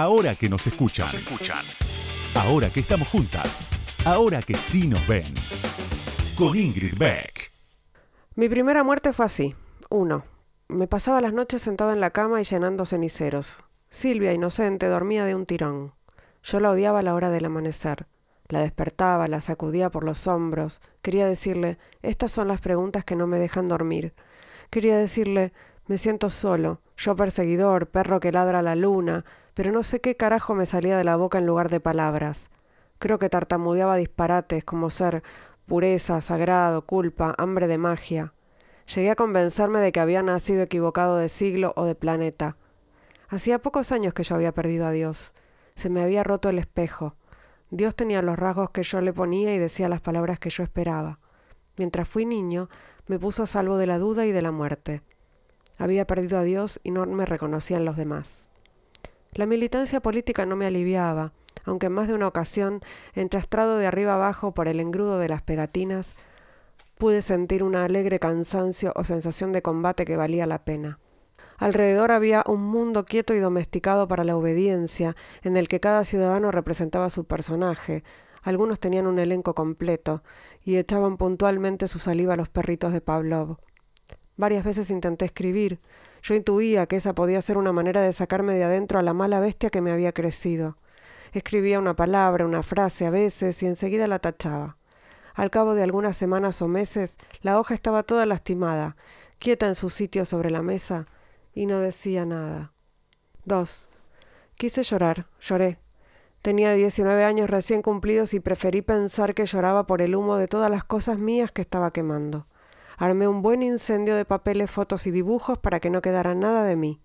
Ahora que nos escuchan. Ahora que estamos juntas. Ahora que sí nos ven. Con Ingrid Beck. Mi primera muerte fue así. Uno. Me pasaba las noches sentado en la cama y llenando ceniceros. Silvia, inocente, dormía de un tirón. Yo la odiaba a la hora del amanecer. La despertaba, la sacudía por los hombros. Quería decirle, estas son las preguntas que no me dejan dormir. Quería decirle, me siento solo, yo perseguidor, perro que ladra a la luna, pero no sé qué carajo me salía de la boca en lugar de palabras. Creo que tartamudeaba disparates como ser pureza, sagrado, culpa, hambre de magia. Llegué a convencerme de que había nacido equivocado de siglo o de planeta. Hacía pocos años que yo había perdido a Dios. Se me había roto el espejo. Dios tenía los rasgos que yo le ponía y decía las palabras que yo esperaba. Mientras fui niño, me puso a salvo de la duda y de la muerte. Había perdido a Dios y no me reconocían los demás. La militancia política no me aliviaba, aunque en más de una ocasión, enchastrado de arriba abajo por el engrudo de las pegatinas, pude sentir un alegre cansancio o sensación de combate que valía la pena. Alrededor había un mundo quieto y domesticado para la obediencia, en el que cada ciudadano representaba su personaje. Algunos tenían un elenco completo y echaban puntualmente su saliva a los perritos de Pavlov. Varias veces intenté escribir. Yo intuía que esa podía ser una manera de sacarme de adentro a la mala bestia que me había crecido. Escribía una palabra, una frase a veces y enseguida la tachaba. Al cabo de algunas semanas o meses, la hoja estaba toda lastimada, quieta en su sitio sobre la mesa, y no decía nada. 2. Quise llorar, lloré. Tenía 19 años recién cumplidos y preferí pensar que lloraba por el humo de todas las cosas mías que estaba quemando. Armé un buen incendio de papeles, fotos y dibujos para que no quedara nada de mí.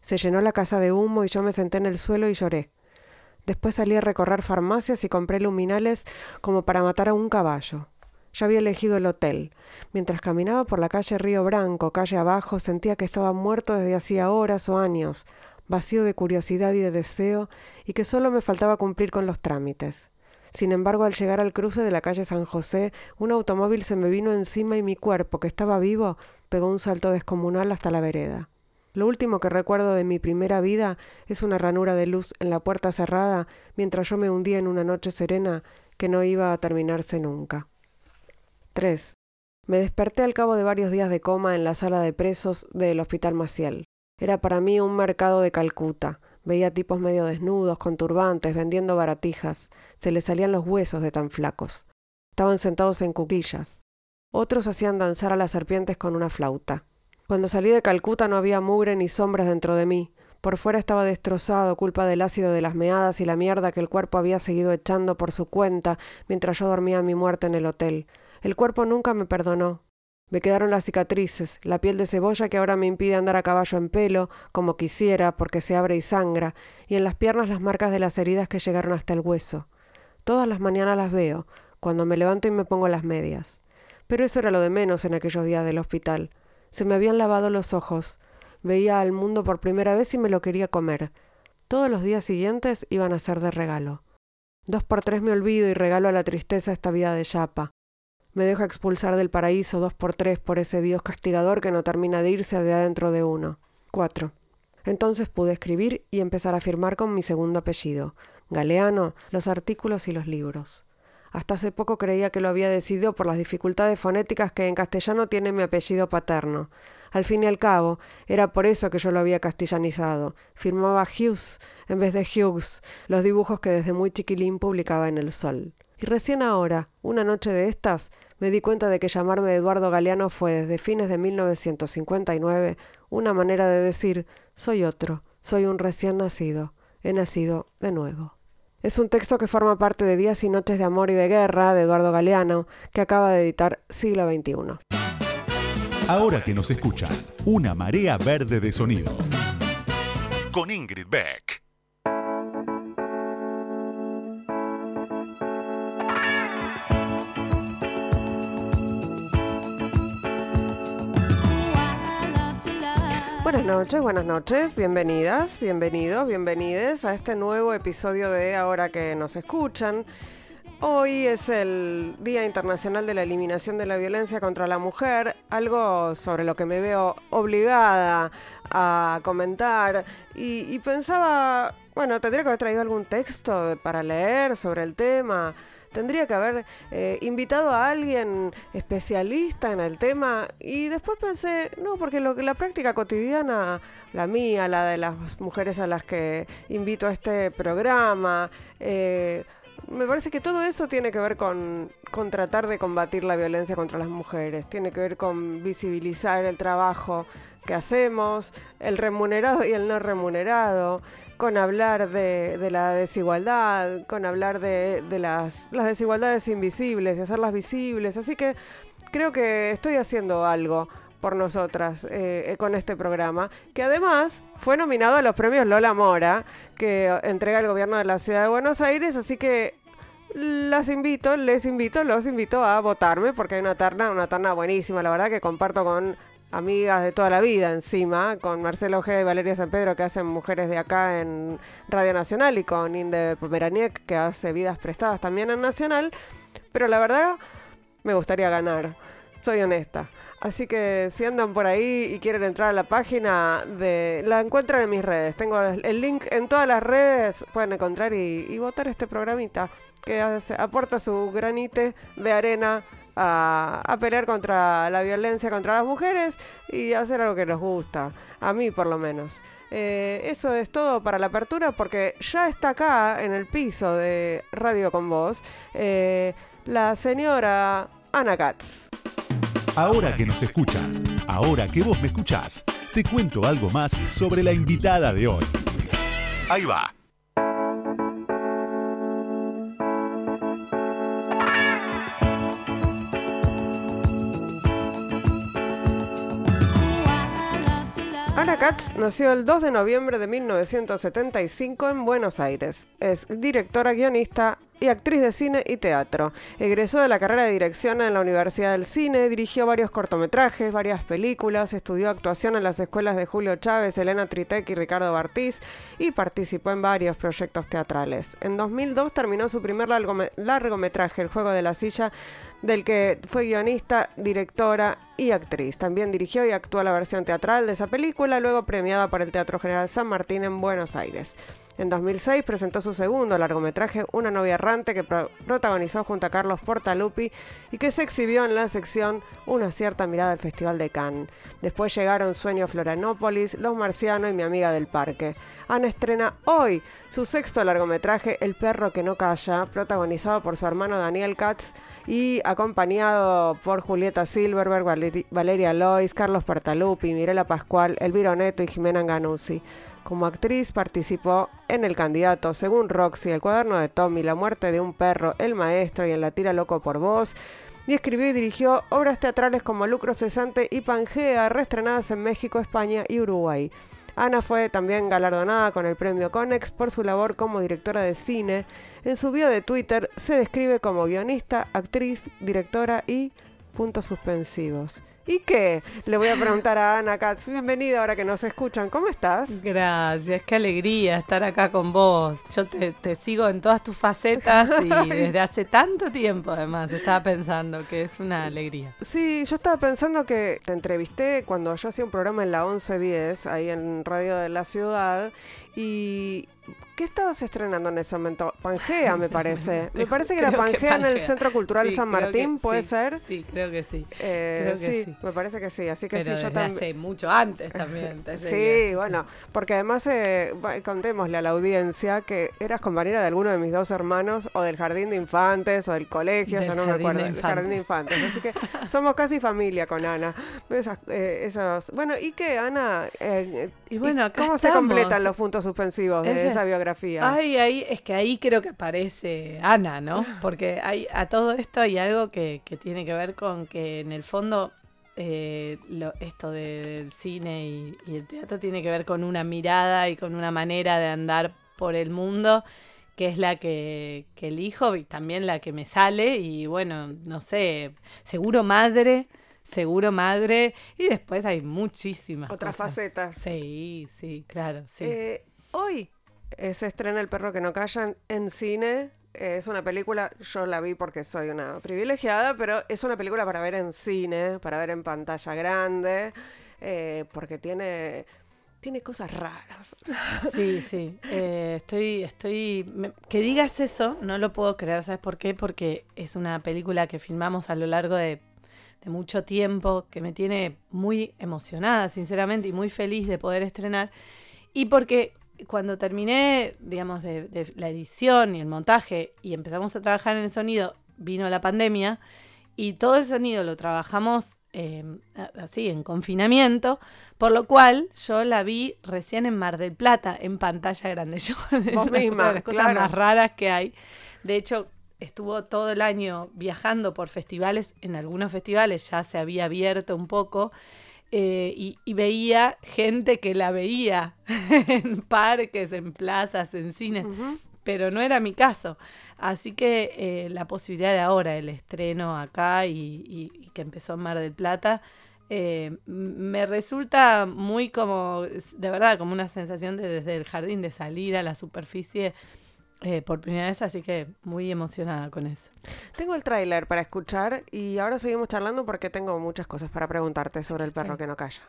Se llenó la casa de humo y yo me senté en el suelo y lloré. Después salí a recorrer farmacias y compré luminales como para matar a un caballo. Ya había elegido el hotel. Mientras caminaba por la calle Río Branco, calle abajo, sentía que estaba muerto desde hacía horas o años, vacío de curiosidad y de deseo, y que solo me faltaba cumplir con los trámites. Sin embargo, al llegar al cruce de la calle San José, un automóvil se me vino encima y mi cuerpo, que estaba vivo, pegó un salto descomunal hasta la vereda. Lo último que recuerdo de mi primera vida es una ranura de luz en la puerta cerrada mientras yo me hundía en una noche serena que no iba a terminarse nunca. 3. Me desperté al cabo de varios días de coma en la sala de presos del Hospital Maciel. Era para mí un mercado de Calcuta. Veía tipos medio desnudos, con turbantes, vendiendo baratijas. Se les salían los huesos de tan flacos. Estaban sentados en cuquillas. Otros hacían danzar a las serpientes con una flauta. Cuando salí de Calcuta no había mugre ni sombras dentro de mí. Por fuera estaba destrozado, culpa del ácido de las meadas y la mierda que el cuerpo había seguido echando por su cuenta mientras yo dormía mi muerte en el hotel. El cuerpo nunca me perdonó. Me quedaron las cicatrices, la piel de cebolla que ahora me impide andar a caballo en pelo, como quisiera, porque se abre y sangra, y en las piernas las marcas de las heridas que llegaron hasta el hueso. Todas las mañanas las veo, cuando me levanto y me pongo las medias. Pero eso era lo de menos en aquellos días del hospital. Se me habían lavado los ojos. Veía al mundo por primera vez y me lo quería comer. Todos los días siguientes iban a ser de regalo. Dos por tres me olvido y regalo a la tristeza esta vida de chapa. Me dejo expulsar del paraíso dos por tres por ese Dios castigador que no termina de irse de adentro de uno. 4. Entonces pude escribir y empezar a firmar con mi segundo apellido, Galeano, los artículos y los libros. Hasta hace poco creía que lo había decidido por las dificultades fonéticas que en castellano tiene mi apellido paterno. Al fin y al cabo, era por eso que yo lo había castellanizado. Firmaba Hughes en vez de Hughes, los dibujos que desde muy chiquilín publicaba en El Sol. Y recién ahora, una noche de estas, me di cuenta de que llamarme Eduardo Galeano fue desde fines de 1959 una manera de decir soy otro, soy un recién nacido, he nacido de nuevo. Es un texto que forma parte de Días y Noches de Amor y de Guerra de Eduardo Galeano, que acaba de editar Siglo XXI. Ahora que nos escuchan, una marea verde de sonido. Con Ingrid Beck. Buenas noches, buenas noches, bienvenidas, bienvenidos, bienvenides a este nuevo episodio de Ahora que nos escuchan. Hoy es el Día Internacional de la Eliminación de la Violencia contra la Mujer, algo sobre lo que me veo obligada a comentar y, y pensaba bueno, tendría que haber traído algún texto para leer sobre el tema. Tendría que haber eh, invitado a alguien especialista en el tema. Y después pensé, no, porque lo, la práctica cotidiana, la mía, la de las mujeres a las que invito a este programa, eh, me parece que todo eso tiene que ver con, con, tratar de combatir la violencia contra las mujeres, tiene que ver con visibilizar el trabajo que hacemos, el remunerado y el no remunerado, con hablar de, la desigualdad, con hablar de, de las, desigualdades invisibles y hacerlas visibles. Así que creo que estoy haciendo algo por nosotras eh, con este programa, que además fue nominado a los premios Lola Mora, que entrega el gobierno de la ciudad de Buenos Aires, así que las invito, les invito, los invito a votarme porque hay una terna, una terna buenísima, la verdad que comparto con amigas de toda la vida encima, con Marcelo Ojeda y Valeria San Pedro que hacen Mujeres de Acá en Radio Nacional y con Inde Pomeraniec que hace Vidas Prestadas también en Nacional, pero la verdad me gustaría ganar, soy honesta. Así que si andan por ahí y quieren entrar a la página, de la encuentran en mis redes. Tengo el link en todas las redes, pueden encontrar y, y votar este programita que hace, aporta su granite de arena a, pelear contra la violencia contra las mujeres y hacer algo que nos gusta, a mí por lo menos. Eh, eso es todo para la apertura porque ya está acá en el piso de Radio con Vos eh, la señora Ana Katz. Ahora que nos escuchan, ahora que vos me escuchás, te cuento algo más sobre la invitada de hoy. Ahí va. Ana Katz nació el 2 de noviembre de 1975 en Buenos Aires. Es directora, guionista y actriz de cine y teatro. Egresó de la carrera de dirección en la Universidad del Cine, dirigió varios cortometrajes, varias películas, estudió actuación en las escuelas de Julio Chávez, Elena Tritec y Ricardo Bartiz y participó en varios proyectos teatrales. En 2002 terminó su primer largometraje, El juego de la silla, del que fue guionista, directora y actriz. También dirigió y actuó la versión teatral de esa película, luego premiada por el Teatro General San Martín en Buenos Aires. En 2006 presentó su segundo largometraje, Una novia errante, que protagonizó junto a Carlos Portalupi y que se exhibió en la sección Una cierta mirada del Festival de Cannes. Después llegaron Sueño Florianópolis, Los Marcianos y Mi amiga del parque. Ana estrena hoy su sexto largometraje, El perro que no calla, protagonizado por su hermano Daniel Katz y acompañado por Julieta Silverberg, Valeria Lois, Carlos Portalupi, Mirela Pascual, Elviro Neto y Jimena Ganuzzi. Como actriz participó en El candidato, según Roxy, El cuaderno de Tommy, La muerte de un perro, El maestro y en La tira loco por voz. Y escribió y dirigió obras teatrales como Lucro Cesante y Pangea, reestrenadas en México, España y Uruguay. Ana fue también galardonada con el premio Conex por su labor como directora de cine. En su bio de Twitter se describe como guionista, actriz, directora y puntos suspensivos. ¿Y qué? Le voy a preguntar a Ana Katz. Bienvenida ahora que nos escuchan. ¿Cómo estás? Gracias, qué alegría estar acá con vos. Yo te, sigo en todas tus facetas y desde hace tanto tiempo además estaba pensando que es una alegría. Sí, yo estaba pensando que te entrevisté cuando yo hacía un programa en la 1110, ahí en Radio de la Ciudad, y ¿Qué estabas estrenando en ese momento? Pangea, me parece. me parece que era Pangea, en el Centro Cultural San Martín, ¿puede ser? Sí, creo que sí. Eh, sí, me parece que sí. Así que sí, yo también. hace mucho antes también. sí, bueno, porque además eh, contémosle a la audiencia que eras compañera de alguno de mis dos hermanos, o del jardín de infantes, o del colegio, ya no me acuerdo. Del jardín de infantes. Así que somos casi familia con Ana. Esas, eh, esos, bueno, ¿y qué, Ana? Y bueno, ¿cómo se completan los puntos suspensivos de esa biografía? Ay, ahí, es que ahí creo que aparece Ana, ¿no? Porque hay, a todo esto hay algo que, tiene que ver con que en el fondo eh, esto del cine y, el teatro tiene que ver con una mirada y con una manera de andar por el mundo que es la que, que elijo y también la que me sale y bueno, no sé, seguro madre, seguro madre y después hay muchísimas otras facetas. Sí, sí, claro, sí. Eh, hoy se estrena El perro que no callan en cine. Es una película, yo la vi porque soy una privilegiada, pero es una película para ver en cine, para ver en pantalla grande, eh, porque tiene tiene cosas raras. Sí, sí. Eh, estoy, estoy. que digas eso, no lo puedo creer. ¿Sabes por qué? Porque es una película que filmamos a lo largo de, mucho tiempo, que me tiene muy emocionada, sinceramente, y muy feliz de poder estrenar. Y porque cuando terminé, digamos, de, de la edición y el montaje y empezamos a trabajar en el sonido, vino la pandemia y todo el sonido lo trabajamos Em, así en confinamiento, por lo cual yo la vi recién en Mar del Plata, en pantalla grande. Yo, Vos misma, de las cosas más raras que hay. De hecho, estuvo todo el año viajando por festivales, en algunos festivales ya se había abierto un poco. Eh, y, veía gente que la veía en parques, en plazas, en cines pero no era mi caso. Así que eh, la posibilidad de ahora, el estreno acá y, que empezó en Mar del Plata, eh, me resulta muy como, de verdad, como una sensación de desde el jardín de salir a la superficie. Eh, por primera vez, así que muy emocionada con eso. Tengo el tráiler para escuchar y ahora seguimos charlando porque tengo muchas cosas para preguntarte sobre el perro que no calla.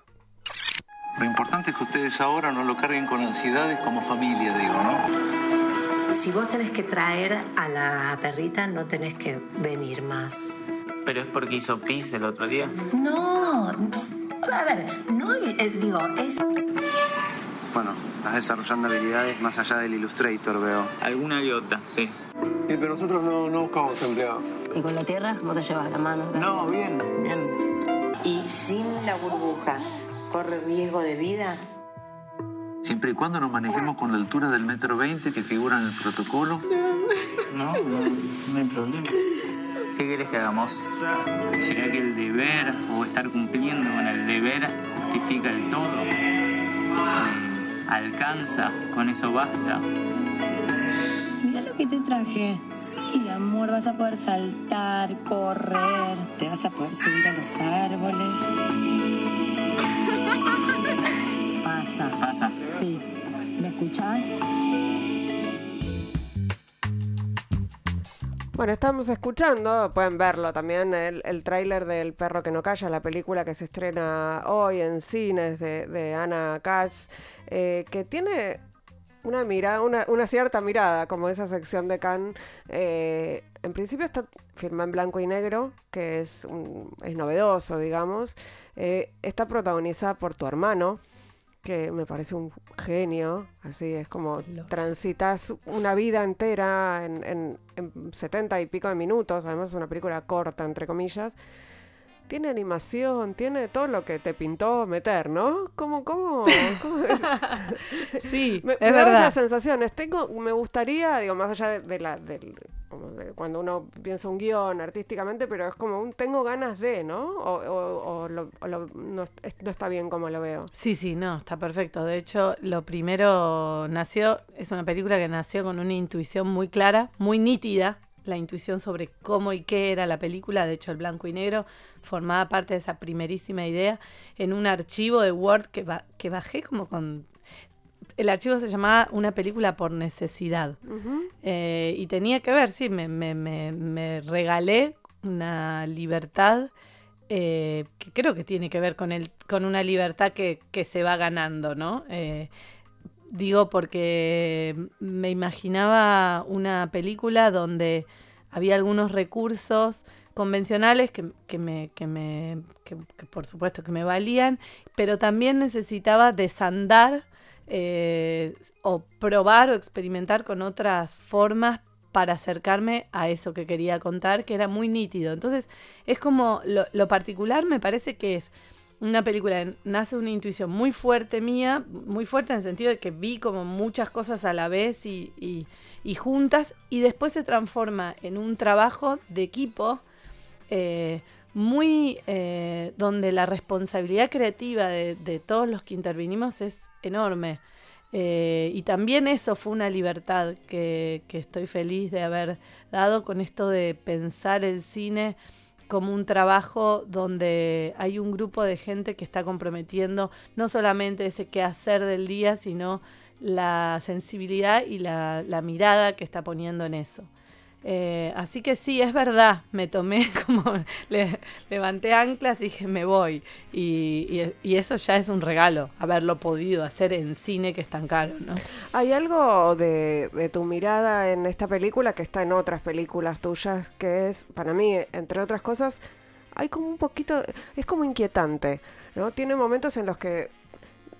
Lo importante es que ustedes ahora no lo carguen con ansiedades como familia, digo, ¿no? Si vos tenés que traer a la perrita, no tenés que venir más. ¿Pero es porque hizo pis el otro día? No, A ver, no eh, digo, es. Bueno, estás desarrollando habilidades más allá del Illustrator, veo. Alguna idiota, sí. pero nosotros no, no buscamos empleado. ¿Y con la tierra? ¿Vos te llevas la mano? No, bien, bien. ¿Y sin la burbuja corre riesgo de vida? siempre y cuando nos manejemos con la altura del metro 20 que figura en el protocolo. No, no, hay problema. ¿Qué quieres que hagamos? ¿Será que el deber o estar cumpliendo con el deber justifica el todo? ¿Alcanza? ¿Con eso basta? Mira lo que te traje. Sí, amor, vas a poder saltar, correr, te vas a poder subir a los árboles. Pasa. Sí. ¿Me escuchás? Bueno, estamos escuchando, pueden verlo también, el, el tráiler del Perro que no calla, la película que se estrena hoy en cines de, Ana Katz, eh, que tiene una mirada, una, una, cierta mirada, como esa sección de Cannes. Eh, en principio está firma en blanco y negro, que es, es novedoso, digamos. Eh, está protagonizada por tu hermano, que me parece un genio, así es como transitas una vida entera en, setenta 70 y pico de minutos, además es una película corta, entre comillas, tiene animación, tiene todo lo que te pintó meter, ¿no? ¿Cómo, cómo? sí, me, es me verdad. Da esas sensaciones. Tengo, me gustaría, digo, más allá de, la, del, cuando uno piensa un guion artísticamente, pero es como un tengo ganas de, ¿no? O, no, no, está bien como lo veo. Sí, sí, no, está perfecto. De hecho, lo primero nació, es una película que nació con una intuición muy clara, muy nítida la intuición sobre cómo y qué era la película, de hecho el blanco y negro formaba parte de esa primerísima idea en un archivo de Word que, que bajé como con... El archivo se llamaba Una película por necesidad eh, y tenía que ver, sí, me, me, me, regalé una libertad eh, que creo que tiene que ver con, el, con una libertad que, que se va ganando, ¿no? Eh, Digo porque me imaginaba una película donde había algunos recursos convencionales que, me, que me que, por supuesto que me valían, pero también necesitaba desandar eh, o probar o experimentar con otras formas para acercarme a eso que quería contar, que era muy nítido. Entonces, es como lo particular me parece que es una película nace una intuición muy fuerte mía, muy fuerte en el sentido de que vi como muchas cosas a la vez y, juntas, y después se transforma en un trabajo de equipo eh, muy eh, donde la responsabilidad creativa de, todos los que intervinimos es enorme. Eh, y también eso fue una libertad que, que estoy feliz de haber dado con esto de pensar el cine como un trabajo donde hay un grupo de gente que está comprometiendo no solamente ese quehacer del día, sino la sensibilidad y la, mirada que está poniendo en eso. Eh, así que sí, es verdad, me tomé como, le, levanté anclas y dije, me voy. Y, eso ya es un regalo, haberlo podido hacer en cine que es tan caro, ¿no? Hay algo de, de tu mirada en esta película que está en otras películas tuyas, que es, para mí, entre otras cosas, hay como un poquito, es como inquietante, ¿no? Tiene momentos en los que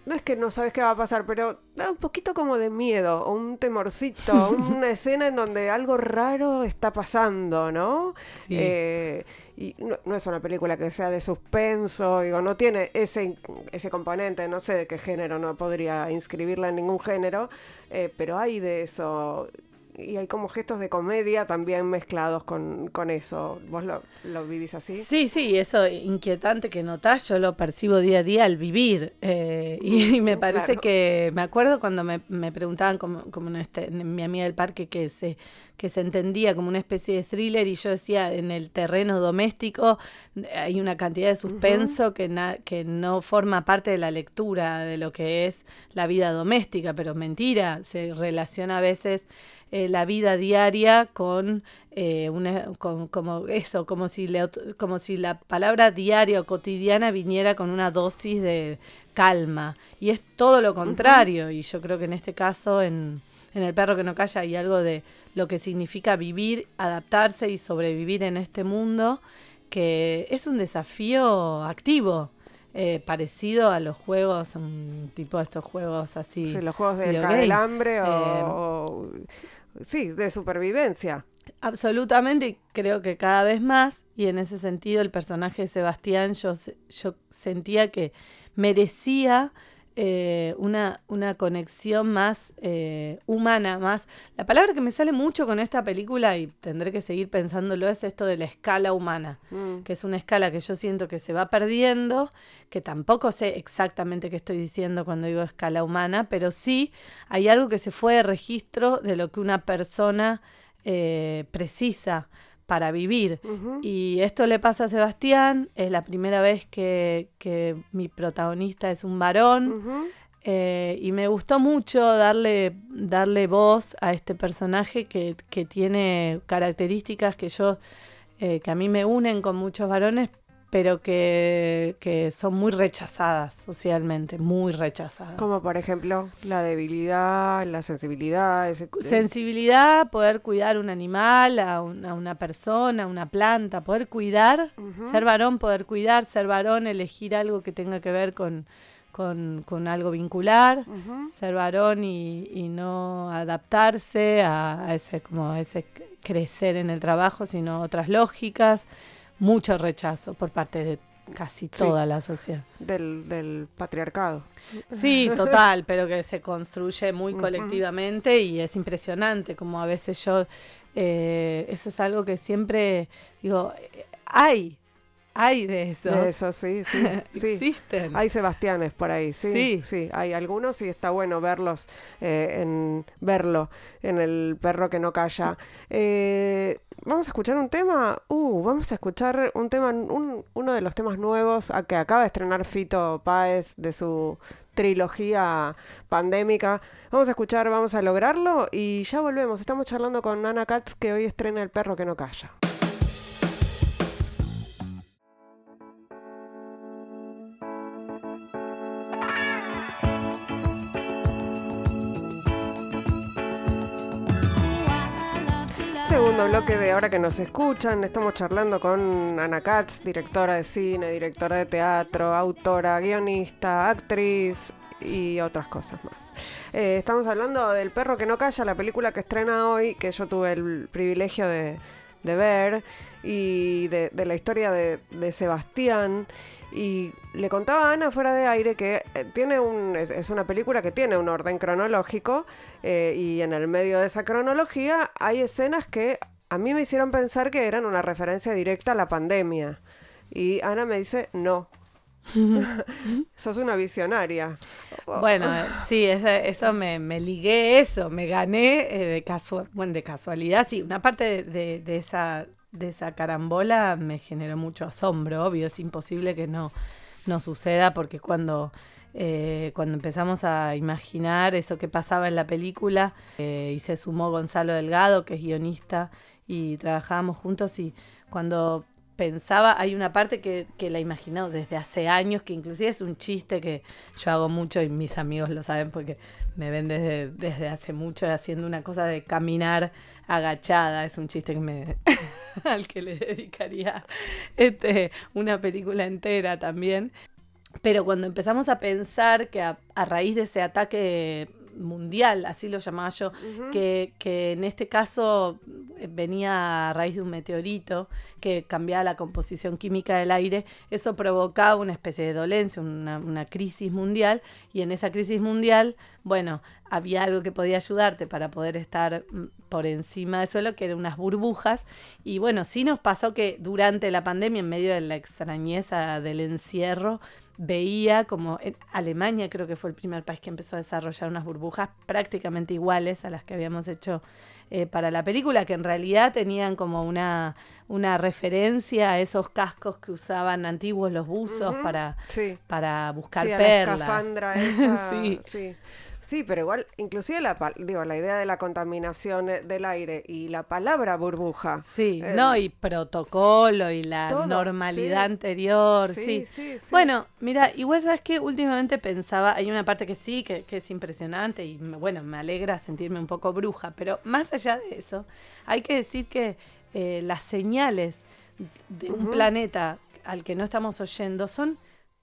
no es que no sabes qué va a pasar, pero da un poquito como de miedo, o un temorcito, una escena en donde algo raro está pasando, ¿no? Sí. Eh, y no, es una película que sea de suspenso, digo, no tiene ese, ese componente, no sé de qué género, no podría inscribirla en ningún género, eh, pero hay de eso y hay como gestos de comedia también mezclados con, con eso. ¿Vos lo, lo, vivís así? Sí, sí, eso inquietante que notás, yo lo percibo día a día al vivir. Eh, y, me parece que, me acuerdo cuando me, me preguntaban, como, como este, mi amiga del parque, que se, que se entendía como una especie de thriller, y yo decía, en el terreno doméstico hay una cantidad de suspenso que, que no forma parte de la lectura de lo que es la vida doméstica, pero mentira, se relaciona a veces eh, la vida diaria con, eh, una, como eso, como si, le, como si la palabra diaria o cotidiana viniera con una dosis de calma. Y es todo lo contrario. Y yo creo que en este caso, en, en El perro que no calla, hay algo de lo que significa vivir, adaptarse y sobrevivir en este mundo, que es un desafío activo. Eh, parecido a los juegos, un tipo de estos juegos así. Sí, los juegos del hambre o, sí, de supervivencia. Absolutamente, y creo que cada vez más, y en ese sentido el personaje de Sebastián, yo, yo sentía que merecía eh, una, una, conexión más eh, humana, más... La palabra que me sale mucho con esta película, y tendré que seguir pensándolo, es esto de la escala humana, mm. que es una escala que yo siento que se va perdiendo, que tampoco sé exactamente qué estoy diciendo cuando digo escala humana, pero sí hay algo que se fue de registro de lo que una persona eh, precisa para vivir. Y esto le pasa a Sebastián, es la primera vez que, que mi protagonista es un varón. Eh, y me gustó mucho darle, darle voz a este personaje que, que tiene características que yo, eh, que a mí me unen con muchos varones, pero que, que, son muy rechazadas socialmente, muy rechazadas. Como por ejemplo la debilidad, la sensibilidad. Sensibilidad, poder cuidar un animal, a, una persona, a una planta, poder cuidar, ser varón, poder cuidar, ser varón, elegir algo que tenga que ver con, con, algo vincular, ser varón y, y no adaptarse a, a, ese, como a ese crecer en el trabajo, sino otras lógicas mucho rechazo por parte de casi toda la sociedad. Del, del, patriarcado. Sí, total, pero que se construye muy colectivamente y es impresionante como a veces yo, eh, eso es algo que siempre digo, hay, hay de eso. De eso, sí, sí. Existen. Hay Sebastianes por ahí, sí. Sí, hay algunos y está bueno verlos, eh, en verlo en el perro que no calla. Eh, vamos a escuchar un tema. Uh, vamos a escuchar un tema, uno de los temas nuevos a que acaba de estrenar Fito Páez de su trilogía pandémica. Vamos a escuchar, vamos a lograrlo y ya volvemos. Estamos charlando con Ana Katz que hoy estrena El perro que no calla. Segundo bloque de ahora que nos escuchan. Estamos charlando con Ana Katz, directora de cine, directora de teatro, autora, guionista, actriz y otras cosas más. Eh, estamos hablando del perro que no calla, la película que estrena hoy, que yo tuve el privilegio de, ver, y de, la historia de, Sebastián. Y le contaba a Ana fuera de aire que eh, tiene un, es, una película que tiene un orden cronológico eh, y en el medio de esa cronología hay escenas que a mí me hicieron pensar que eran una referencia directa a la pandemia. Y Ana me dice, no. Sos una visionaria. Bueno, eh, sí, eso, me, me, ligué eso, me gané de, casual, bueno, de casualidad, sí, una parte de, esa, de esa carambola me generó mucho asombro, obvio, es imposible que no, no suceda porque cuando, eh, cuando empezamos a imaginar eso que pasaba en la película eh, y se sumó Gonzalo Delgado, que es guionista y trabajábamos juntos y cuando pensaba, hay una parte que, que la he imaginado desde hace años, que inclusive es un chiste que yo hago mucho y mis amigos lo saben porque me ven desde, desde hace mucho haciendo una cosa de caminar agachada, es un chiste que me, al que le dedicaría este, una película entera también. Pero cuando empezamos a pensar que a, a raíz de ese ataque mundial, así lo llamaba yo, que, que, en este caso eh, venía a raíz de un meteorito que cambiaba la composición química del aire, eso provocaba una especie de dolencia, una, una crisis mundial, y en esa crisis mundial, bueno, había algo que podía ayudarte para poder estar mm, por encima del suelo, que eran unas burbujas. Y bueno, sí nos pasó que durante la pandemia, en medio de la extrañeza del encierro, veía como en Alemania creo que fue el primer país que empezó a desarrollar unas burbujas prácticamente iguales a las que habíamos hecho eh, para la película, que en realidad tenían como una, una referencia a esos cascos que usaban antiguos los buzos uh -huh. para, sí. para buscar sí, perlas. La escafandra esa, sí. sí. Sí, pero igual, inclusive la, digo, la idea de la contaminación eh, del aire y la palabra burbuja. Sí, eh, no, y protocolo y la todo, normalidad sí. anterior, sí. sí. Bueno, mira, igual sabes que últimamente pensaba, hay una parte que sí, que, que, es impresionante y bueno, me alegra sentirme un poco bruja, pero más allá de eso, hay que decir que eh, las señales de un uh -huh. planeta al que no estamos oyendo son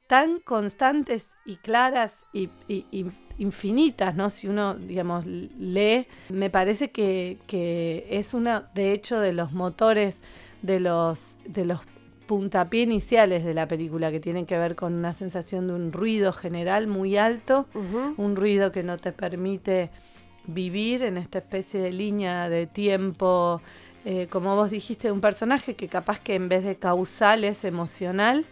tan constantes y claras y, y, y infinitas, ¿no? Si uno, digamos, lee, me parece que, que, es uno, de hecho, de los motores de los, de los puntapié iniciales de la película, que tienen que ver con una sensación de un ruido general muy alto, uh -huh. un ruido que no te permite vivir en esta especie de línea de tiempo, eh, como vos dijiste, de un personaje que capaz que en vez de causal es emocional,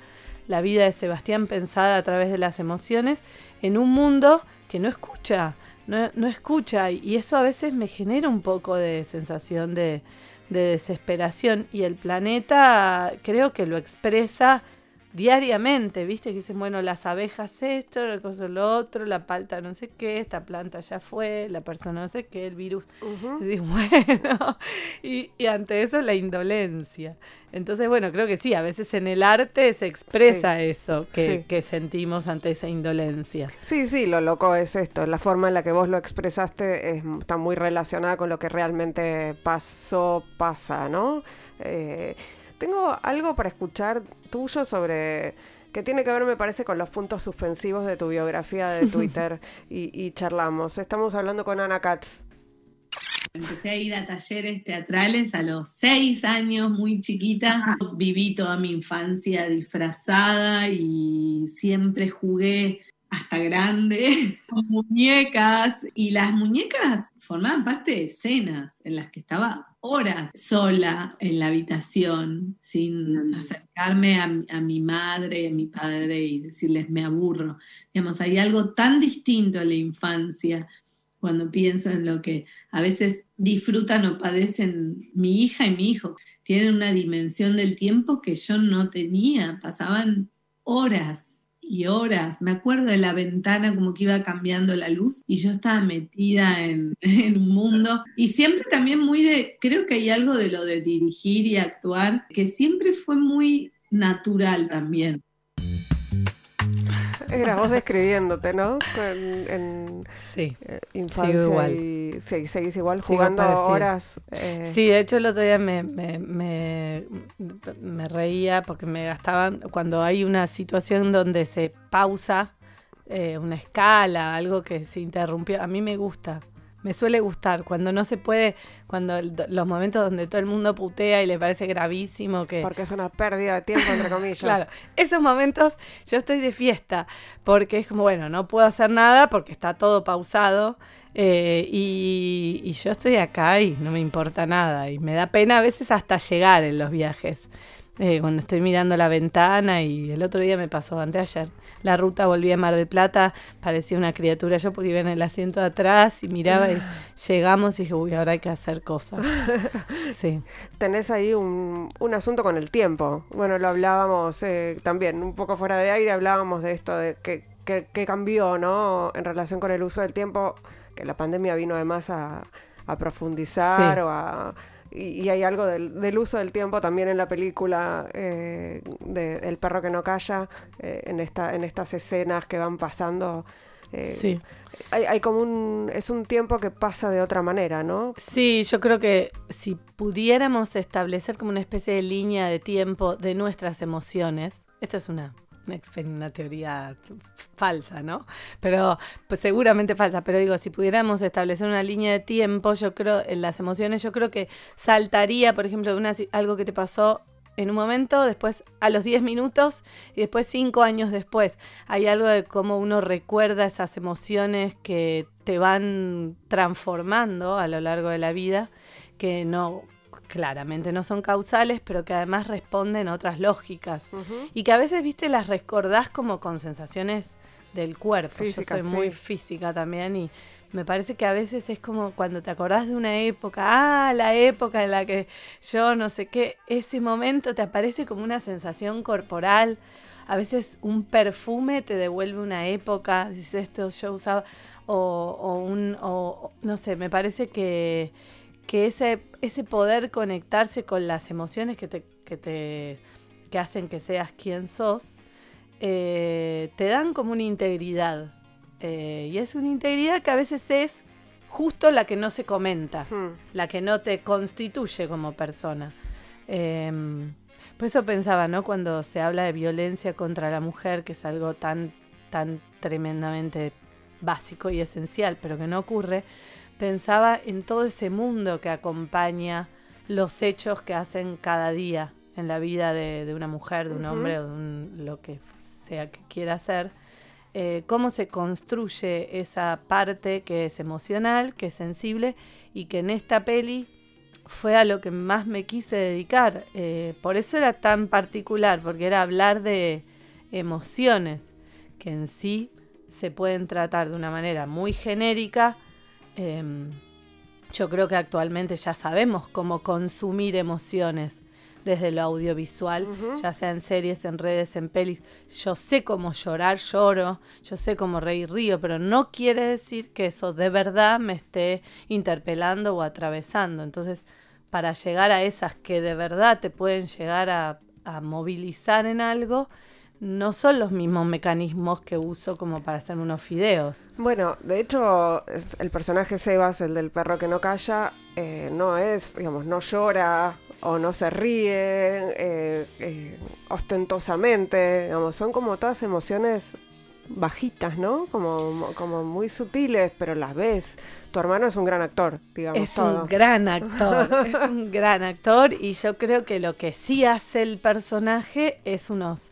la vida de Sebastián pensada a través de las emociones, en un mundo que no escucha, no, no, escucha, y eso a veces me genera un poco de sensación de, de desesperación, y el planeta creo que lo expresa diariamente, ¿viste? Que dicen, bueno, las abejas esto, la cosa lo otro, la palta no sé qué, esta planta ya fue, la persona no sé qué, el virus. Uh -huh. y, bueno, y, y, ante eso la indolencia. Entonces, bueno, creo que sí, a veces en el arte se expresa sí. eso que, sí. que, sentimos ante esa indolencia. Sí, sí, lo loco es esto, la forma en la que vos lo expresaste es, está muy relacionada con lo que realmente pasó, pasa, ¿no? Eh, tengo algo para escuchar tuyo sobre que tiene que ver, me parece, con los puntos suspensivos de tu biografía de Twitter y, y, charlamos. Estamos hablando con Ana Katz. Empecé a ir a talleres teatrales a los seis años, muy chiquita. Viví toda mi infancia disfrazada y siempre jugué hasta grande con muñecas. Y las muñecas formaban parte de escenas en las que estaba horas sola en la habitación sin acercarme a, a, mi madre, a mi padre y decirles me aburro. Digamos, hay algo tan distinto a la infancia cuando pienso en lo que a veces disfrutan o padecen mi hija y mi hijo. Tienen una dimensión del tiempo que yo no tenía, pasaban horas y horas. Me acuerdo de la ventana como que iba cambiando la luz y yo estaba metida en, en, un mundo. Y siempre también muy de, creo que hay algo de lo de dirigir y actuar, que siempre fue muy natural también. Era vos describiéndote, ¿no? En, en sí, eh, infancia igual. y sí, seguís igual jugando horas. Eh. Sí, de hecho el otro día me, me, me, me, reía porque me gastaban, cuando hay una situación donde se pausa eh, una escala, algo que se interrumpió, a mí me gusta me suele gustar cuando no se puede, cuando el, los momentos donde todo el mundo putea y le parece gravísimo que... Porque es una pérdida de tiempo, entre comillas. claro, esos momentos yo estoy de fiesta, porque es como, bueno, no puedo hacer nada porque está todo pausado eh, y, y yo estoy acá y no me importa nada y me da pena a veces hasta llegar en los viajes. Eh, cuando estoy mirando la ventana y el otro día me pasó, anteayer, la ruta volví a Mar del Plata, parecía una criatura, yo porque iba en el asiento de atrás y miraba y llegamos y dije, uy, ahora hay que hacer cosas. Sí. Tenés ahí un, un asunto con el tiempo. Bueno, lo hablábamos eh, también, un poco fuera de aire, hablábamos de esto, de que, que, que, cambió, ¿no? En relación con el uso del tiempo, que la pandemia vino además a, a profundizar sí. o a y, hay algo del, uso del tiempo también en la película eh, de El perro que no calla, eh, en, esta, en estas escenas que van pasando. Eh, sí. Hay, hay, como un. Es un tiempo que pasa de otra manera, ¿no? Sí, yo creo que si pudiéramos establecer como una especie de línea de tiempo de nuestras emociones, esto es una una, teoría falsa, ¿no? Pero pues, seguramente falsa, pero digo, si pudiéramos establecer una línea de tiempo, yo creo, en las emociones, yo creo que saltaría, por ejemplo, una, algo que te pasó en un momento, después a los 10 minutos y después 5 años después. Hay algo de cómo uno recuerda esas emociones que te van transformando a lo largo de la vida, que no, claramente no son causales, pero que además responden a otras lógicas. Y que a veces, viste, las recordás como con sensaciones del cuerpo. Yo soy muy física también y me parece que a veces es como cuando te acordás de una época, ah, la época en la que yo no sé qué, ese momento te aparece como una sensación corporal. A veces un perfume te devuelve una época, dices esto yo usaba, o, o un, o, no sé, me parece que que ese, ese poder conectarse con las emociones que te, que te que hacen que seas quien sos, eh, te dan como una integridad. Eh, y es una integridad que a veces es justo la que no se comenta, la que no te constituye como persona. Em, por eso pensaba, ¿no? Cuando se habla de violencia contra la mujer, que es algo tan, tan tremendamente básico y esencial, pero que no ocurre, pensaba en todo ese mundo que acompaña los hechos que hacen cada día en la vida de, una mujer, de un hombre o de lo que sea que quiera hacer. Eh, cómo se construye esa parte que es emocional, que es sensible y que en esta peli fue a lo que más me quise dedicar. Eh, por eso era tan particular, porque era hablar de emociones que en sí se pueden tratar de una manera muy genérica, Em, yo creo que actualmente ya sabemos cómo consumir emociones desde lo audiovisual, ya sea en series, en redes, en pelis. Yo sé cómo llorar, lloro, yo sé cómo reír, río, pero no quiere decir que eso de verdad me esté interpelando o atravesando. Entonces, para llegar a esas que de verdad te pueden llegar a movilizar en algo, no son los mismos mecanismos que uso como para hacer unos fideos. Bueno, de hecho, el personaje Sebas, el del perro que no calla, eh, no es, digamos, no llora o no se ríe eh, eh, ostentosamente, digamos, son como todas emociones bajitas, ¿no? Como, como muy sutiles, pero las ves. Tu hermano es un gran actor, digamos. Es un gran actor, es un gran actor y yo creo que lo que sí hace el personaje es unos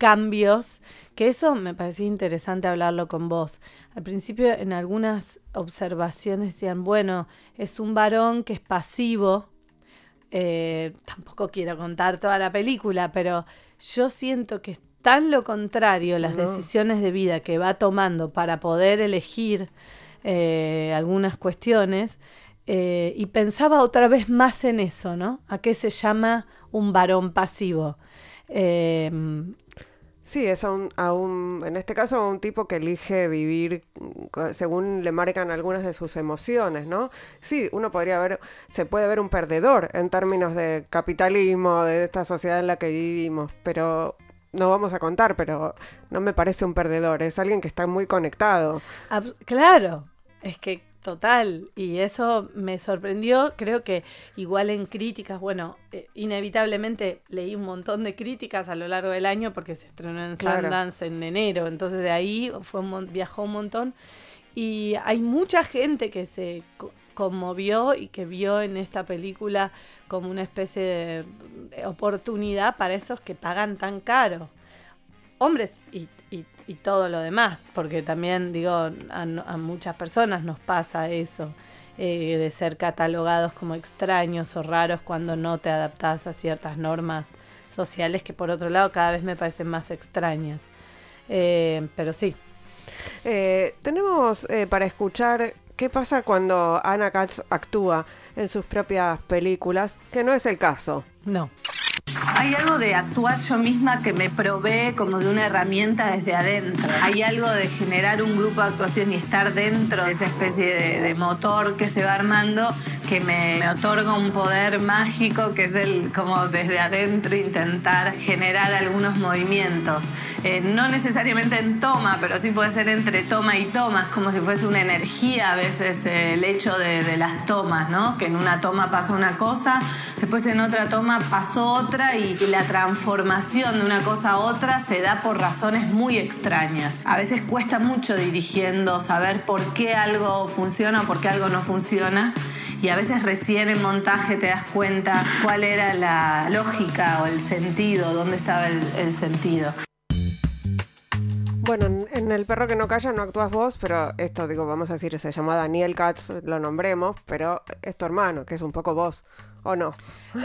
cambios, que eso me parecía interesante hablarlo con vos. Al principio en algunas observaciones decían, bueno, es un varón que es pasivo, eh, tampoco quiero contar toda la película, pero yo siento que es tan lo contrario las decisiones de vida que va tomando para poder elegir eh, algunas cuestiones. Eh, y pensaba otra vez más en eso, ¿no? ¿A qué se llama un varón pasivo? Sí, es a un, en este caso a un tipo que elige vivir según le marcan algunas de sus emociones, ¿no? Sí, uno podría ver, se puede ver un perdedor en términos de capitalismo, de esta sociedad en la que vivimos, pero no vamos a contar, pero no me parece un perdedor, es alguien que está muy conectado. claro, es que Total, y eso me sorprendió, creo que igual en críticas, bueno, eh, inevitablemente leí un montón de críticas a lo largo del año porque se estrenó en Sundance en enero, entonces de ahí fue viajó un montón. Y hay mucha gente que se conmovió y que vio en esta película como una especie de oportunidad para esos que pagan tan caro. Hombres y, todo lo demás, porque también digo, a, muchas personas nos pasa eso, eh, de ser catalogados como extraños o raros cuando no te adaptas a ciertas normas sociales que por otro lado cada vez me parecen más extrañas. Eh, pero sí. Eh, tenemos para escuchar qué pasa cuando Anna Katz actúa en sus propias películas, que no es el caso. No. Hay algo de actuar yo misma que me provee como de una herramienta desde adentro. Hay algo de generar un grupo de actuación y estar dentro de esa especie de, motor que se va armando que me, me otorga un poder mágico que es el como desde adentro intentar generar algunos movimientos. Eh, no necesariamente en toma, pero sí puede ser entre toma y toma, es como si fuese una energía a veces eh, el hecho de, de las tomas, ¿no? Que en una toma pasa una cosa, después en otra toma pasó otra y, y la transformación de una cosa a otra se da por razones muy extrañas. A veces cuesta mucho dirigiendo saber por qué algo funciona o por qué algo no funciona y a veces recién en montaje te das cuenta cuál era la lógica o el sentido, dónde estaba el, sentido. Bueno, en, en El perro que no calla no actúas vos, pero esto, digo, vamos a decir, se llama Daniel Katz, lo nombremos, pero es tu hermano, que es un poco vos, ¿o no?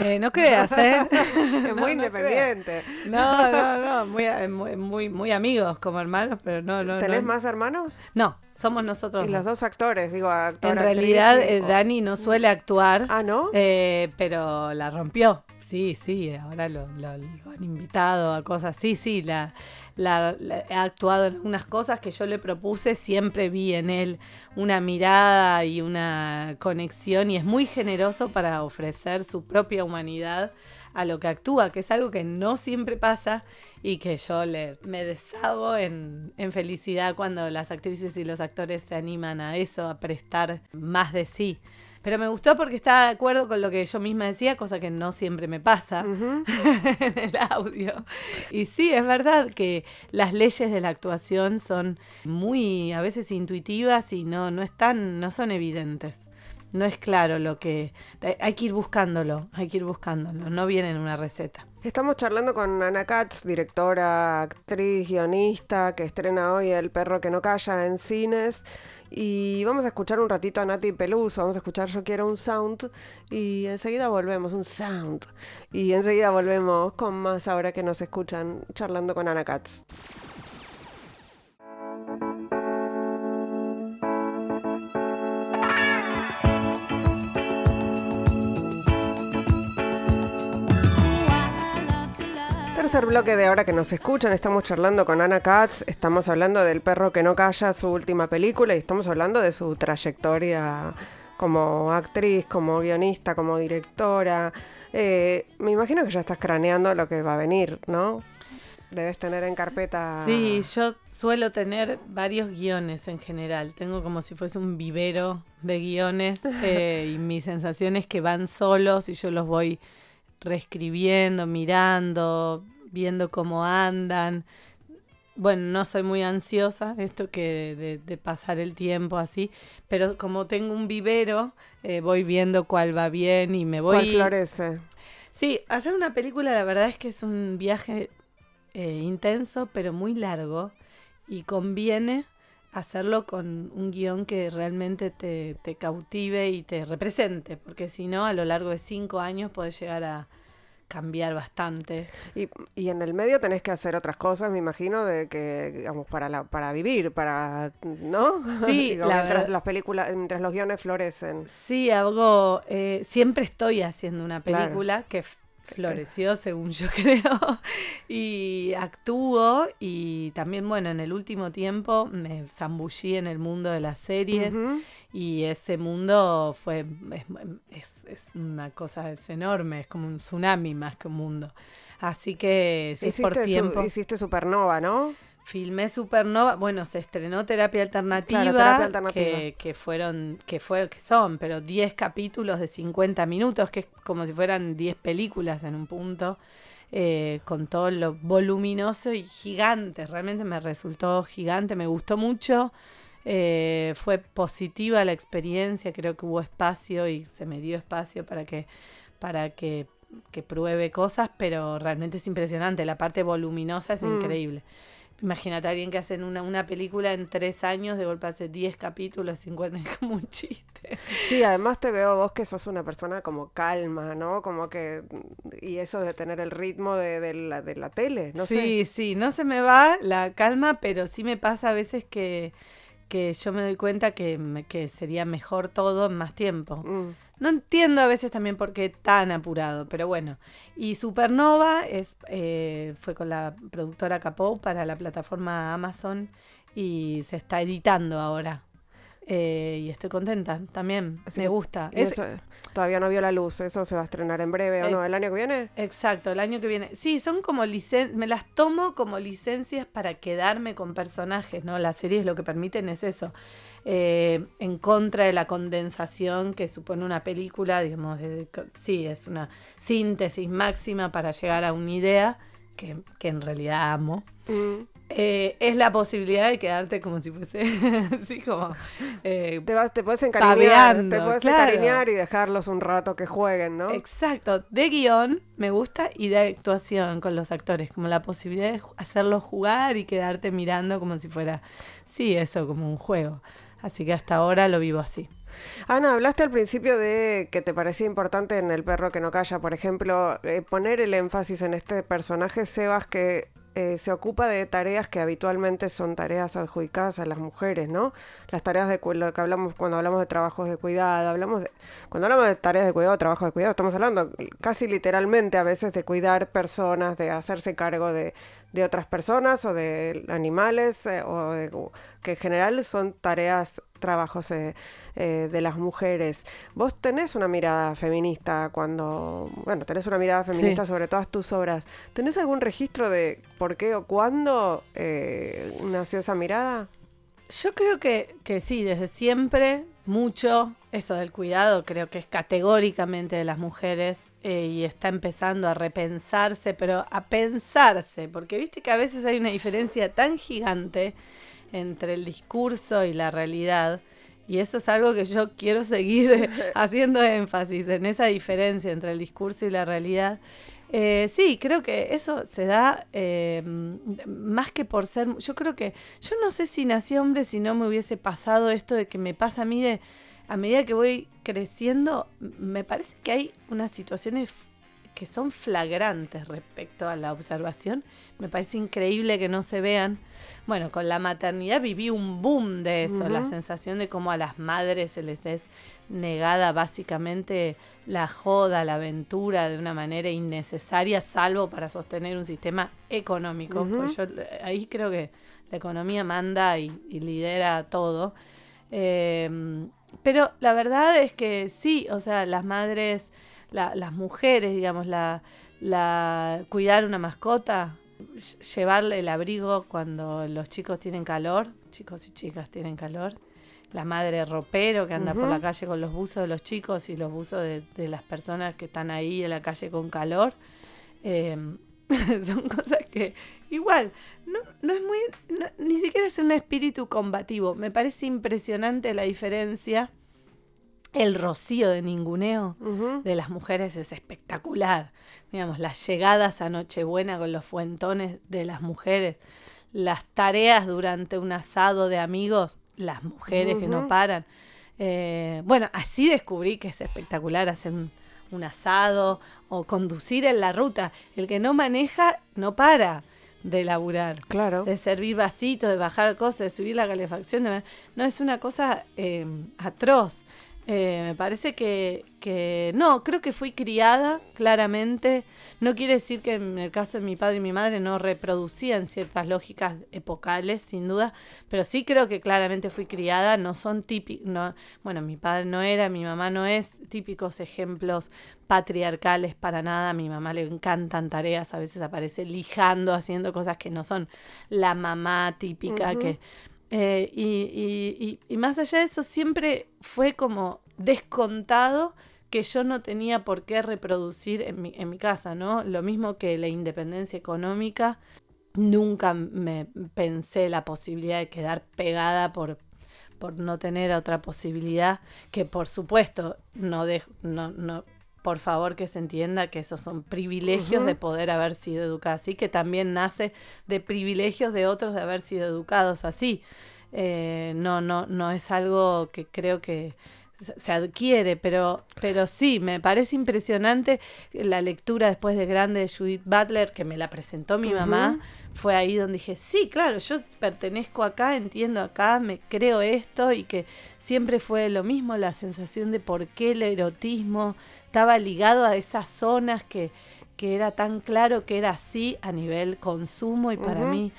Eh, no creas, ¿eh? es muy no independiente. No, no, no, muy, eh, muy, muy, muy amigos como hermanos, pero no, no. ¿Tenés no. más hermanos? No, somos nosotros. Y los dos actores, digo, actor, En realidad, eh, Dani no suele actuar. Ah, ¿no? Eh, pero la rompió. Sí, sí, ahora lo, lo- lo han invitado a cosas. Sí, sí, la, la- ha actuado en algunas cosas que yo le propuse. Siempre vi en él una mirada y una conexión y es muy generoso para ofrecer su propia humanidad a lo que actúa, que es algo que no siempre pasa y que yo le, me deshago en, en felicidad cuando las actrices y los actores se animan a eso, a prestar más de sí. Pero me gustó porque estaba de acuerdo con lo que yo misma decía, cosa que no siempre me pasa en el audio. Y sí, es verdad que las leyes de la actuación son muy a veces intuitivas y no, no están, no son evidentes. No es claro lo que. Hay que ir buscándolo, hay que ir buscándolo. No viene en una receta. Estamos charlando con Ana Katz, directora, actriz, guionista, que estrena hoy El perro que no calla en cines. Y vamos a escuchar un ratito a Nati Peluso, vamos a escuchar Yo quiero un sound y enseguida volvemos, un sound. Y enseguida volvemos con más ahora que nos escuchan charlando con Ana Katz. Tercer bloque de ahora que nos escuchan, estamos charlando con Ana Katz, estamos hablando del perro que no calla, su última película, y estamos hablando de su trayectoria como actriz, como guionista, como directora. Eh, me imagino que ya estás craneando lo que va a venir, ¿no? Debes tener en carpeta. Sí, yo suelo tener varios guiones en general. Tengo como si fuese un vivero de guiones eh, y mi sensación es que van solos y yo los voy reescribiendo, mirando, viendo cómo andan. Bueno, no soy muy ansiosa, esto que de, de pasar el tiempo así, pero como tengo un vivero, eh, voy viendo cuál va bien y me voy... ¿Cuál florece? Sí, hacer una película la verdad es que es un viaje eh, intenso, pero muy largo y conviene hacerlo con un guion que realmente te, te cautive y te represente, porque si no, a lo largo de cinco años podés llegar a cambiar bastante. Y, y en el medio tenés que hacer otras cosas, me imagino, de que, digamos, para la, para vivir, para, ¿no? Sí, Digo, la mientras verdad- las películas, mientras los guiones florecen. Sí, hago, eh, siempre estoy haciendo una Claro. película que f- floreció, según yo creo, y actúo y también, bueno, en el último tiempo me zambullí en el mundo de las series. Y ese mundo fue, es, es- una cosa, es enorme, es como un tsunami más que un mundo. Así que si es por Hiciste, su- tiempo. hiciste Supernova, ¿no? Filmé Supernova, bueno, se estrenó Terapia Alternativa, Claro, Terapia Alternativa. Que, que fueron, que fue, que son, pero 10 capítulos de 50 minutos, que es como si fueran 10 películas en un punto, eh, con todo lo voluminoso y gigante, realmente me resultó gigante, me gustó mucho, eh, fue positiva la experiencia, creo que hubo espacio y se me dio espacio para que, para que, que pruebe cosas, pero realmente es impresionante, la parte voluminosa es Mm. increíble. Imagínate a alguien que hace una, una película en tres años, de golpe hace 10 capítulos, 50, es como un chiste. Sí, además te veo vos que sos una persona como calma, ¿no? Como que... Y eso de tener el ritmo de, de la, de la tele, no sí, sé. sí, no se me va la calma, pero sí me pasa a veces que, que yo me doy cuenta que, que sería mejor todo en más tiempo. Mm. No entiendo a veces también por qué tan apurado, pero bueno. Y Supernova es, eh, fue con la productora Capou para la plataforma Amazon y se está editando ahora. Eh, y estoy contenta también, me gusta. todavía no vio la luz, eso se va a estrenar en breve o no, el año que viene. Exacto, el año que viene. Sí, son como licencias, me las tomo como licencias para quedarme con personajes, ¿no? Las series lo que permiten es eso, eh, en contra de la condensación que supone una película, digamos, sí, es una síntesis máxima para llegar a una idea que, en realidad amo. Mm. Eh, es la posibilidad de quedarte como si fuese así como eh, te, vas, te puedes encariñar te puedes encariñar y dejarlos un rato que jueguen no exacto. De guion me gusta y de actuación con los actores como la posibilidad de hacerlos jugar y quedarte mirando como si fuera sí eso como un juego. Así que hasta ahora lo vivo así. Ana, hablaste al principio de que te parecía importante en El perro que no calla, por ejemplo, eh, poner el énfasis en este personaje, Sebas, que eh, se ocupa de tareas que habitualmente son tareas adjudicadas a las mujeres, ¿no? Las tareas de lo que hablamos cuando hablamos de trabajos de cuidado, hablamos de, cuando hablamos de tareas de cuidado, trabajo de cuidado, estamos hablando casi literalmente a veces de cuidar personas, de hacerse cargo de, de otras personas o de animales eh, o de, que en general son tareas, trabajos eh, eh, de las mujeres. Vos tenés una mirada feminista cuando, bueno, tenés una mirada feminista sobre todas tus obras. ¿Tenés algún registro de por qué o cuándo nació esa mirada? Yo creo que, que sí, desde siempre, mucho. Eso del cuidado creo que es categóricamente de las mujeres eh, y está empezando a repensarse, pero a pensarse, porque viste que a veces hay una diferencia tan gigante entre el discurso y la realidad. Y eso es algo que yo quiero seguir haciendo énfasis en esa diferencia entre el discurso y la realidad. Eh, sí, creo que eso se da eh, más que por ser. Yo creo que. Yo no sé si nací hombre si no me hubiese pasado esto de que me pasa a mí de. A medida que voy creciendo, me parece que hay unas situaciones que son flagrantes respecto a la observación. Me parece increíble que no se vean. Bueno, con la maternidad viví un boom de eso, la sensación de cómo a las madres se les es negada básicamente la joda, la aventura de una manera innecesaria, salvo para sostener un sistema económico. yo eh, ahí creo que la economía manda y, lidera todo. Em, pero la verdad es que sí, o sea, las madres, las mujeres, digamos, la, la cuidar una mascota, llevarle el abrigo cuando los chicos tienen calor, chicos y chicas tienen calor, la madre ropero que anda por la calle con los buzos de los chicos y los buzos de, las personas que están ahí en la calle con calor. Em, son cosas que igual no, no es muy ni siquiera es un espíritu combativo. Me parece impresionante la diferencia. El rocío de ninguneo de las mujeres es espectacular. Digamos las llegadas a Nochebuena con los fuentones de las mujeres las tareas durante un asado de amigos las mujeres que no paran. Eh, bueno, así descubrí que es espectacular hacer un, asado o conducir en la ruta. El que no maneja no para de laburar. Claro. De servir vasitos, de bajar cosas, de subir la calefacción. no, es una cosa eh, atroz. Eh, me parece que, que, no, creo que fui criada claramente. No quiere decir que en el caso de mi padre y mi madre no reproducían ciertas lógicas epocales, sin duda, pero sí creo que claramente fui criada. No son típicos, no, bueno, mi padre no era, mi mamá no es típicos ejemplos patriarcales para nada. A mi mamá le encantan tareas, a veces aparece lijando, haciendo cosas que no son la mamá típica que eh, y, y, más allá de eso, siempre fue como descontado que yo no tenía por qué reproducir en mi, en mi casa, ¿no? Lo mismo que la independencia económica, nunca me pensé la posibilidad de quedar pegada por, por no tener otra posibilidad, que por supuesto no, de, no, no por favor que se entienda que esos son privilegios de poder haber sido educados así, que también nace de privilegios de otros de haber sido educados así. Eh, no, no, no es algo que creo que se adquiere, pero, pero sí, me parece impresionante la lectura después de grande de Judith Butler, que me la presentó mi mamá, fue ahí donde dije, sí, claro, yo pertenezco acá, entiendo acá, me creo esto y que siempre fue lo mismo, la sensación de por qué el erotismo estaba ligado a esas zonas que, que era tan claro que era así a nivel consumo y para mí.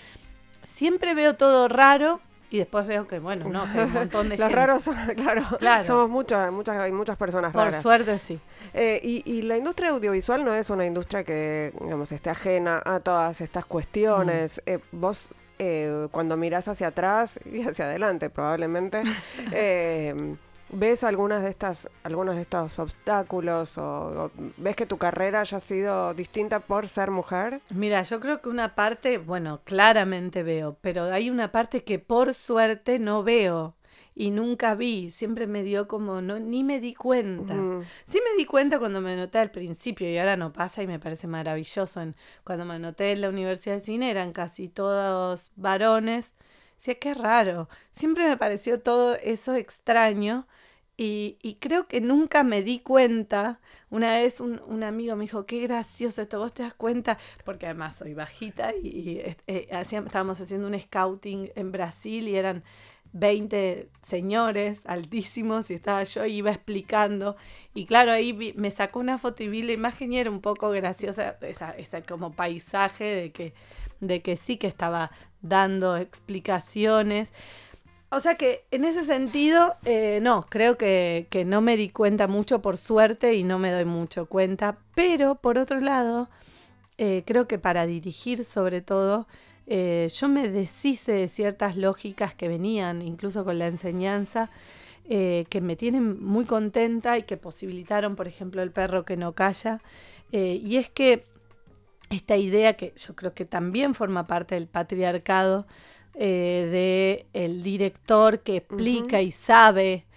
Siempre veo todo raro y después veo que, bueno, no, que hay un montón de Los gente. raros, son- claro, Claro. somos muchas, muchas, hay muchas personas Por raras. suerte sí. Eh, y, y la industria audiovisual no es una industria que, digamos, esté ajena a todas estas cuestiones. Mm. Eh, vos, eh, cuando mirás hacia atrás y hacia adelante, probablemente, eh, ¿ves algunas de estas, algunos de estos obstáculos o, o ves que tu carrera haya sido distinta por ser mujer? Mira, yo creo que una parte, bueno, claramente veo, pero hay una parte que por suerte no veo y nunca vi, siempre me dio como, no, ni me di cuenta. Ujú. Sí me di cuenta cuando me anoté al principio y ahora no pasa y me parece maravilloso. En, cuando me anoté en la Universidad de Cine eran casi todos varones. Decía, qué raro. Siempre me pareció todo eso extraño y, y creo que nunca me di cuenta. Una vez un, un amigo me dijo, qué gracioso esto, vos te das cuenta, porque además soy bajita y, y, eh, hacíamos- estábamos haciendo un scouting en Brasil y eran 20 señores altísimos y estaba yo iba explicando. Y claro, ahí me sacó una foto y vi imagen y era un poco graciosa, esa, esa como paisaje de que, de que sí que estaba dando explicaciones. O sea que en ese sentido, eh, no, creo que, que no me di cuenta mucho por suerte y no me doy mucho cuenta. Pero por otro lado, eh, creo que para dirigir sobre todo, eh, yo me deshice de ciertas lógicas que venían, incluso con la enseñanza, eh, que me tienen muy contenta y que posibilitaron, por ejemplo, el perro que no calla. Eh, y es que esta idea que yo creo que también forma parte del patriarcado, de el director que explica y sabe,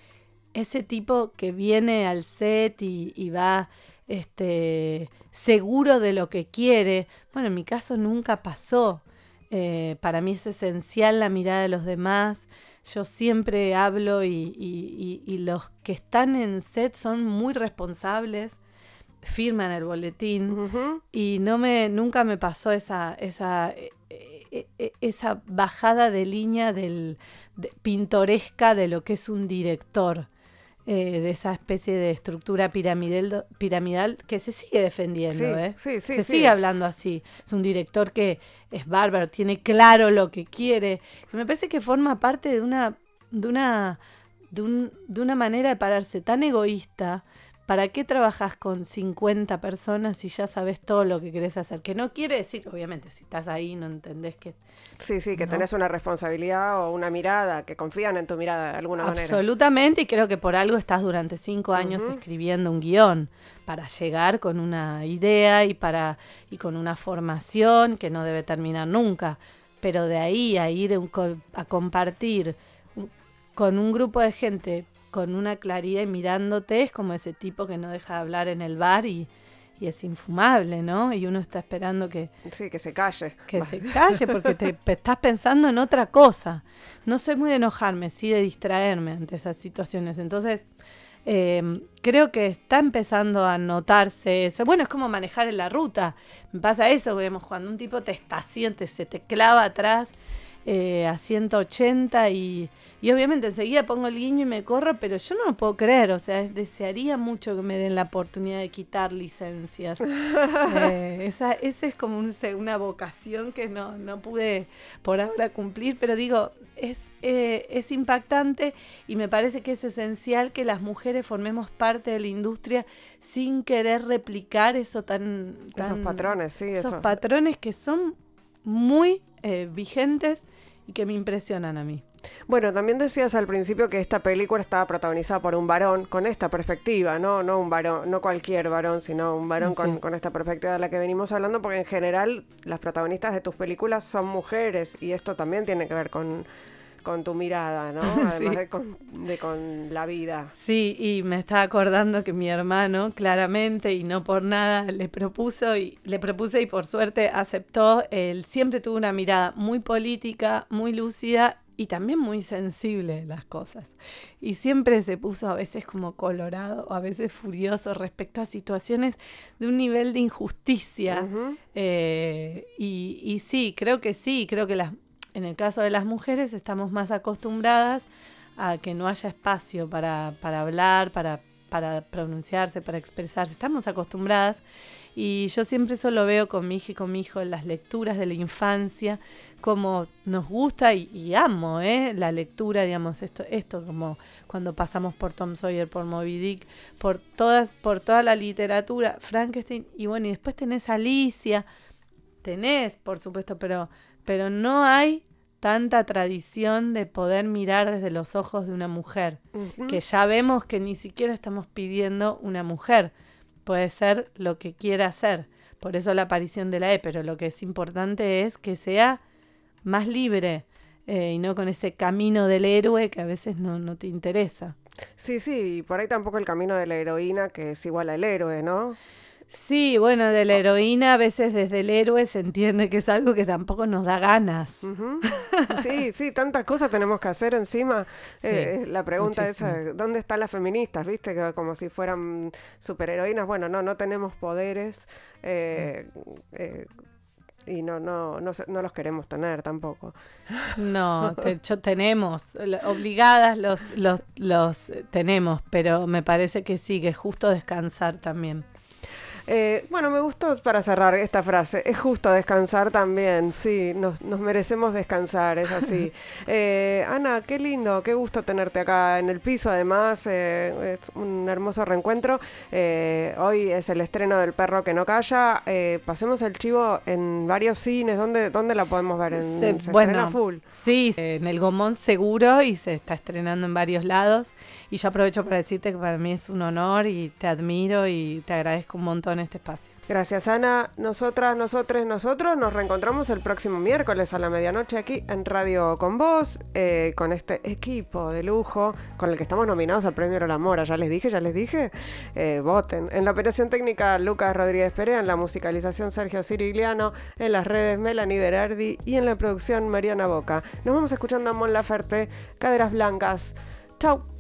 ese tipo que viene al set y, y va este, seguro de lo que quiere. Bueno, en mi caso nunca pasó. Eh, para mí es esencial la mirada de los demás. Yo siempre hablo y, y- y- y los que están en set son muy responsables, firman el boletín y no me nunca me pasó esa esa eh, eh, esa bajada de línea del de- pintoresca de lo que es un director eh, de esa especie de estructura piramidal piramidal que se sigue defendiendo Sí, ¿eh? sí, sí, se sigue hablando así es un director que es bárbaro tiene claro lo que quiere que me parece que forma parte de una de una de, un- de una manera de pararse tan egoísta ¿Para qué trabajas con 50 personas si ya sabes todo lo que querés hacer? Que no quiere decir, obviamente, si estás ahí no entendés que... Sí, sí, que ¿no? tenés una responsabilidad o una mirada, que confían en tu mirada de alguna manera. Absolutamente, y creo que por algo estás durante cinco años escribiendo un guion para llegar con una idea y para y con una formación que no debe terminar nunca. Pero de ahí a ir a compartir con un grupo de gente con una claridad y mirándote es como ese tipo que no deja de hablar en el bar y, y es infumable, ¿no? Y uno está esperando que, Sí, que se calle. que se calle porque te estás pensando en otra cosa. No soy muy de enojarme, sí de distraerme ante esas situaciones. Entonces, eh, creo que está empezando a notarse eso. Bueno, es como manejar en la ruta. Me pasa eso, vemos, cuando un tipo te estaciona, te, se te clava atrás eh, a 180 y, y obviamente enseguida pongo el guiño y me corro, pero yo no lo puedo creer. O sea, es- desearía mucho que me den la oportunidad de quitar licencias. Eh, esa, esa es como un una vocación que no, no pude por ahora cumplir, pero digo, es, eh, es impactante y me parece que es esencial que las mujeres formemos parte de la industria sin querer replicar eso tan... Esos patrones, sí, Esos eso. patrones que son muy eh, vigentes y que me impresionan a mí. Bueno, también decías al principio que esta película estaba protagonizada por un varón con esta perspectiva, ¿no? No un varón, no cualquier varón, sino un varón con, es. con esta perspectiva de la que venimos hablando, porque en general las protagonistas de tus películas son mujeres y esto también tiene que ver con, con tu mirada, ¿no? Además Sí. de, con, de con la vida. Sí, y me estaba acordando que mi hermano, claramente, y no por nada, le propuso y le propuse y por suerte aceptó. Él siempre tuvo una mirada muy política, muy lúcida y también muy sensible de las cosas. Y siempre se puso a veces como colorado, a veces furioso respecto a situaciones de un nivel de injusticia. Eh, y, y sí, creo que sí, creo que las, en el caso de las mujeres estamos más acostumbradas a que no haya espacio para, para hablar, para para pronunciarse, para expresarse. Estamos acostumbradas y yo siempre eso lo veo con mi hija y con mi hijo en las lecturas de la infancia, como nos gusta y, amo ¿eh? la lectura, digamos, esto, esto como cuando pasamos por Tom Sawyer, por Moby Dick, por, todas, por toda la literatura, Frankenstein, y bueno, y después tenés Alicia, tenés, por supuesto, pero, pero no hay tanta tradición de poder mirar desde los ojos de una mujer, que ya vemos que ni siquiera estamos pidiendo una mujer, puede ser lo que quiera hacer, por eso la aparición de la E, pero lo que es importante es que sea más libre eh, y no con ese camino del héroe que a veces no, no te interesa. Sí, sí, y por ahí tampoco el camino de la heroína que es igual al héroe, ¿no? Sí, bueno, de la heroína a veces desde el héroe se entiende que es algo que tampoco nos da ganas. Sí, sí, tantas cosas tenemos que hacer encima. Eh, la pregunta es, eh, ¿dónde están las feministas? ¿Viste? Que como si fueran superheroínas. Bueno, no, no tenemos poderes. Eh, y no, no, no, no, los queremos tener tampoco. No, de hecho tenemos, obligadas los, los, los tenemos, pero me parece que sí, que es justo descansar también. Eh, bueno, me gustó para cerrar esta frase. Es justo descansar también, sí, nos, merecemos descansar, es así. Eh, Ana, qué lindo, qué gusto tenerte acá en el piso, además, eh, es un hermoso reencuentro. hoy es el estreno del perro que no calla. pasemos el chivo en varios cines, ¿dónde, dónde la podemos ver? En, se, estrena full? Sí, en el Gomón seguro y se está estrenando en varios lados. Y yo aprovecho para decirte que para mí es un honor y te admiro y te agradezco un montón este espacio. Gracias Ana. Nosotras, nosotros, nosotros nos reencontramos el próximo miércoles a la medianoche aquí en Radio Con Vos, eh, con este equipo de lujo con el que estamos nominados al Premio La Mora. Ya les dije, ya les dije. Eh, voten. En la operación técnica Lucas Rodríguez Perea, en la musicalización Sergio Cirigliano, en las redes Melanie Berardi y en la producción Mariana Boca. Nos vamos escuchando a Mon Laferte, Caderas Blancas. Chau.